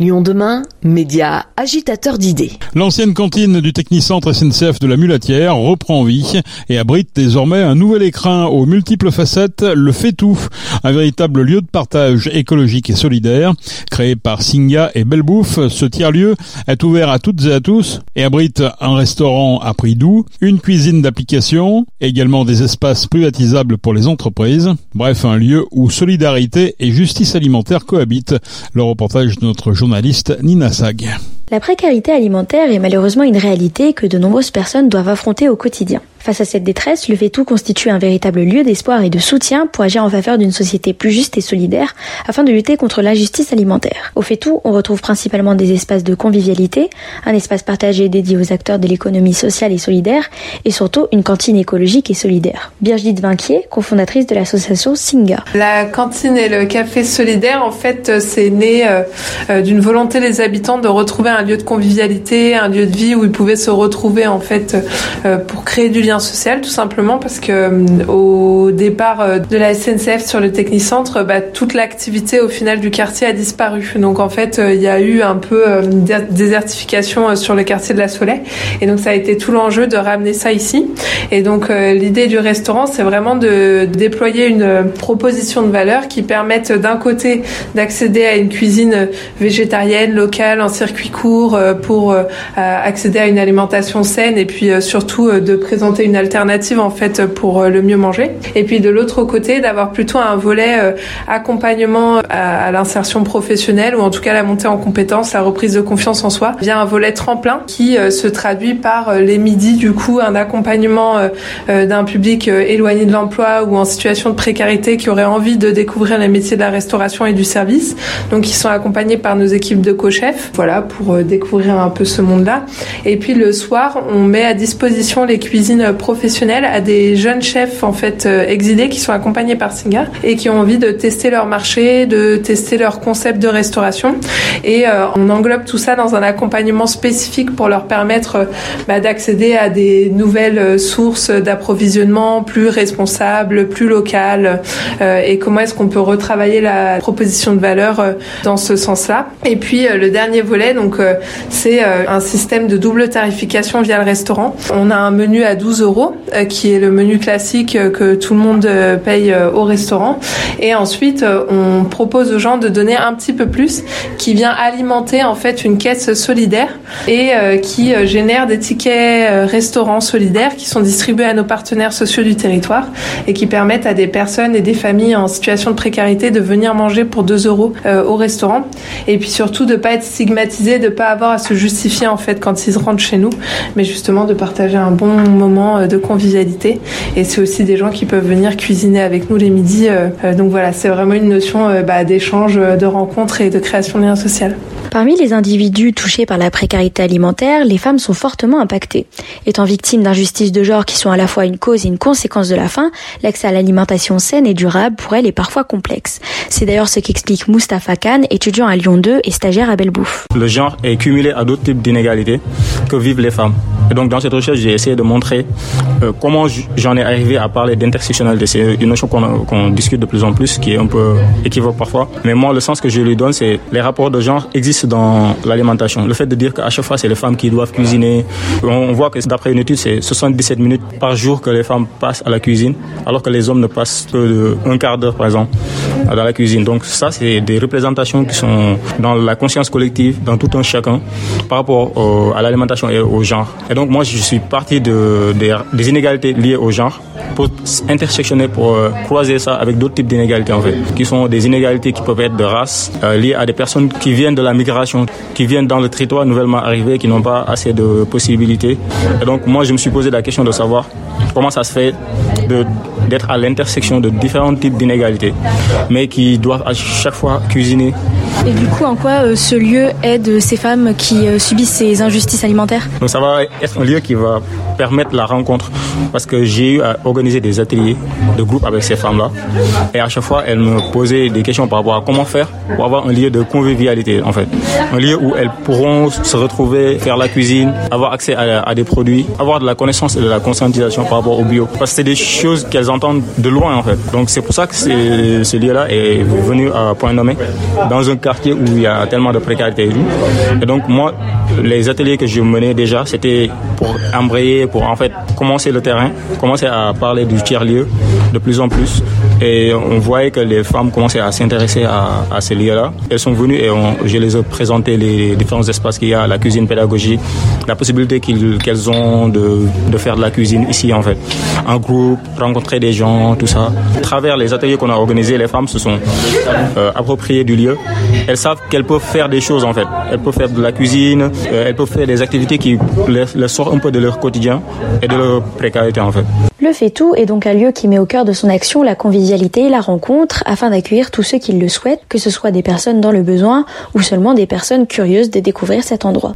Lyon demain, média agitateur d'idées. L'ancienne cantine du Technicentre SNCF de la Mulatière reprend vie et abrite désormais un nouvel écrin aux multiples facettes, le Fait-Tout, un véritable lieu de partage écologique et solidaire. Créé par Singa et Belbouffe, ce tiers-lieu est ouvert à toutes et à tous et abrite un restaurant à prix doux, une cuisine d'application, également des espaces privatisables pour les entreprises. Bref, un lieu où solidarité et justice alimentaire cohabitent. Le reportage de notre La précarité alimentaire est malheureusement une réalité que de nombreuses personnes doivent affronter au quotidien. Face à cette détresse, le Fait-Tout constitue un véritable lieu d'espoir et de soutien pour agir en faveur d'une société plus juste et solidaire afin de lutter contre l'injustice alimentaire. Au Fait-Tout, on retrouve principalement des espaces de convivialité, un espace partagé dédié aux acteurs de l'économie sociale et solidaire et surtout une cantine écologique et solidaire. Birgit Vinquier, cofondatrice de l'association Singa. La cantine et le café solidaire, en fait, c'est né euh, euh, d'une volonté des habitants de retrouver un lieu de convivialité, un lieu de vie où ils pouvaient se retrouver en fait euh, pour créer du lien social tout simplement parce que euh, au départ euh, de la SNCF sur le Technicentre, bah, toute l'activité au final du quartier a disparu. Donc en fait, il y a eu un peu une désertification sur le quartier de la Soleil et donc ça a été tout l'enjeu de ramener ça ici. Et donc l'idée du restaurant, c'est vraiment de déployer une proposition de valeur qui permette d'un côté d'accéder à une cuisine végétarienne, locale, en circuit court euh, pour euh, accéder à une alimentation saine et puis euh, surtout de présenter une alternative en fait pour le mieux manger. Et puis de l'autre côté, d'avoir plutôt un volet accompagnement à, l'insertion professionnelle ou en tout cas la montée en compétences, la reprise de confiance en soi via un volet tremplin qui se traduit par les midis du coup un accompagnement d'un public éloigné de l'emploi ou en situation de précarité qui aurait envie de découvrir les métiers de la restauration et du service. Donc ils sont accompagnés par nos équipes de co-chefs. Voilà pour découvrir un peu ce monde-là. Et puis le soir, on met à disposition les cuisines professionnelles à des jeunes chefs en fait euh, exilés qui sont accompagnés par Singa et qui ont envie de tester leur marché, de tester leur concept de restauration. Et euh, on englobe tout ça dans un accompagnement spécifique pour leur permettre euh, bah, d'accéder à des nouvelles sources d'approvisionnement plus responsables, plus locales. et comment est-ce qu'on peut retravailler la proposition de valeur dans ce sens-là. Et puis le dernier volet, donc c'est un système de double tarification via le restaurant. On a un menu à 12 euh, qui est le menu classique euh, que tout le monde paye au restaurant. Et ensuite, on propose aux gens de donner un petit peu plus, qui vient alimenter en fait une caisse solidaire et qui génère des tickets restaurants solidaires qui sont distribués à nos partenaires sociaux du territoire et qui permettent à des personnes et des familles en situation de précarité de venir manger pour 2 euros au restaurant. Et puis surtout de pas être stigmatisé, de pas avoir à se justifier en fait quand ils rentrent chez nous, mais justement de partager un bon moment euh, de convivialité. Et c'est aussi des gens qui peuvent venir cuisiner avec nous les midis. Euh, euh, donc voilà, c'est vraiment une notion bah, d'échange, de rencontre et de création de liens sociaux. Parmi les individus touchés par la précarité alimentaire, les femmes sont fortement impactées. Étant victimes d'injustices de genre qui sont à la fois une cause et une conséquence de la faim, l'accès à l'alimentation saine et durable pour elles est parfois complexe. C'est d'ailleurs ce qu'explique Mustapha Khan, étudiant à Lyon 2 et stagiaire à Belbouffe. Le genre est cumulé à d'autres types d'inégalités vivent les femmes. Et donc dans cette recherche, j'ai essayé de montrer euh, comment j'en ai arrivé à parler d'intersectionnalité. C'est une notion qu'on discute de plus en plus, qui est un peu équivoque parfois. Mais moi, le sens que je lui donne, c'est les rapports de genre existent dans l'alimentation. Le fait de dire qu'à chaque fois, c'est les femmes qui doivent cuisiner. On voit que d'après une étude, c'est 77 minutes par jour que les femmes passent à la cuisine, alors que les hommes ne passent que un quart d'heure, par exemple, dans la cuisine. Donc ça, c'est des représentations qui sont dans la conscience collective, dans tout un chacun, par rapport à l'alimentation et au genre. Et donc moi, je suis parti de, des, inégalités liées au genre pour intersectionner, pour euh, croiser ça avec d'autres types d'inégalités en fait, qui sont des inégalités qui peuvent être de race, euh, liées à des personnes qui viennent de la migration, qui viennent dans le territoire nouvellement arrivé, qui n'ont pas assez de possibilités. Et donc moi, je me suis posé la question de savoir comment ça se fait d'être à l'intersection de différents types d'inégalités, mais qui doivent à chaque fois cuisiner et du coup, en quoi euh, ce lieu aide ces femmes qui euh, subissent ces injustices alimentaires? Donc ça va être un lieu qui va permettre la rencontre parce que j'ai eu à organiser des ateliers de groupe avec ces femmes-là et à chaque fois elles me posaient des questions par rapport à comment faire pour avoir un lieu de convivialité en fait. Un lieu où elles pourront se retrouver, faire la cuisine, avoir accès à, des produits, avoir de la connaissance et de la conscientisation par rapport au bio. Parce que c'est des choses qu'elles entendre de loin en fait. Donc c'est pour ça que ce lieu-là est venu à Point Nommé, dans un quartier où il y a tellement de précarité. Et donc moi, les ateliers que je menais déjà, c'était pour embrayer, pour en fait commencer le terrain, commencer à parler du tiers-lieu de plus en plus. Et on voyait que les femmes commençaient à s'intéresser à, ces lieux-là. Elles sont venues et je les ai présenté les différents espaces qu'il y a, la cuisine pédagogique, la possibilité qu'elles ont de, faire de la cuisine ici en fait, en groupe, rencontrer des gens, tout ça. À travers les ateliers qu'on a organisés, les femmes se sont euh, appropriées du lieu. Elles savent qu'elles peuvent faire des choses en fait. Elles peuvent faire de la cuisine, euh, elles peuvent faire des activités qui les, les sortent un peu de leur quotidien et de leur précarité en fait. Le Fétou est donc un lieu qui met au cœur de son action la convivialité et la rencontre afin d'accueillir tous ceux qui le souhaitent, que ce soit des personnes dans le besoin ou seulement des personnes curieuses de découvrir cet endroit.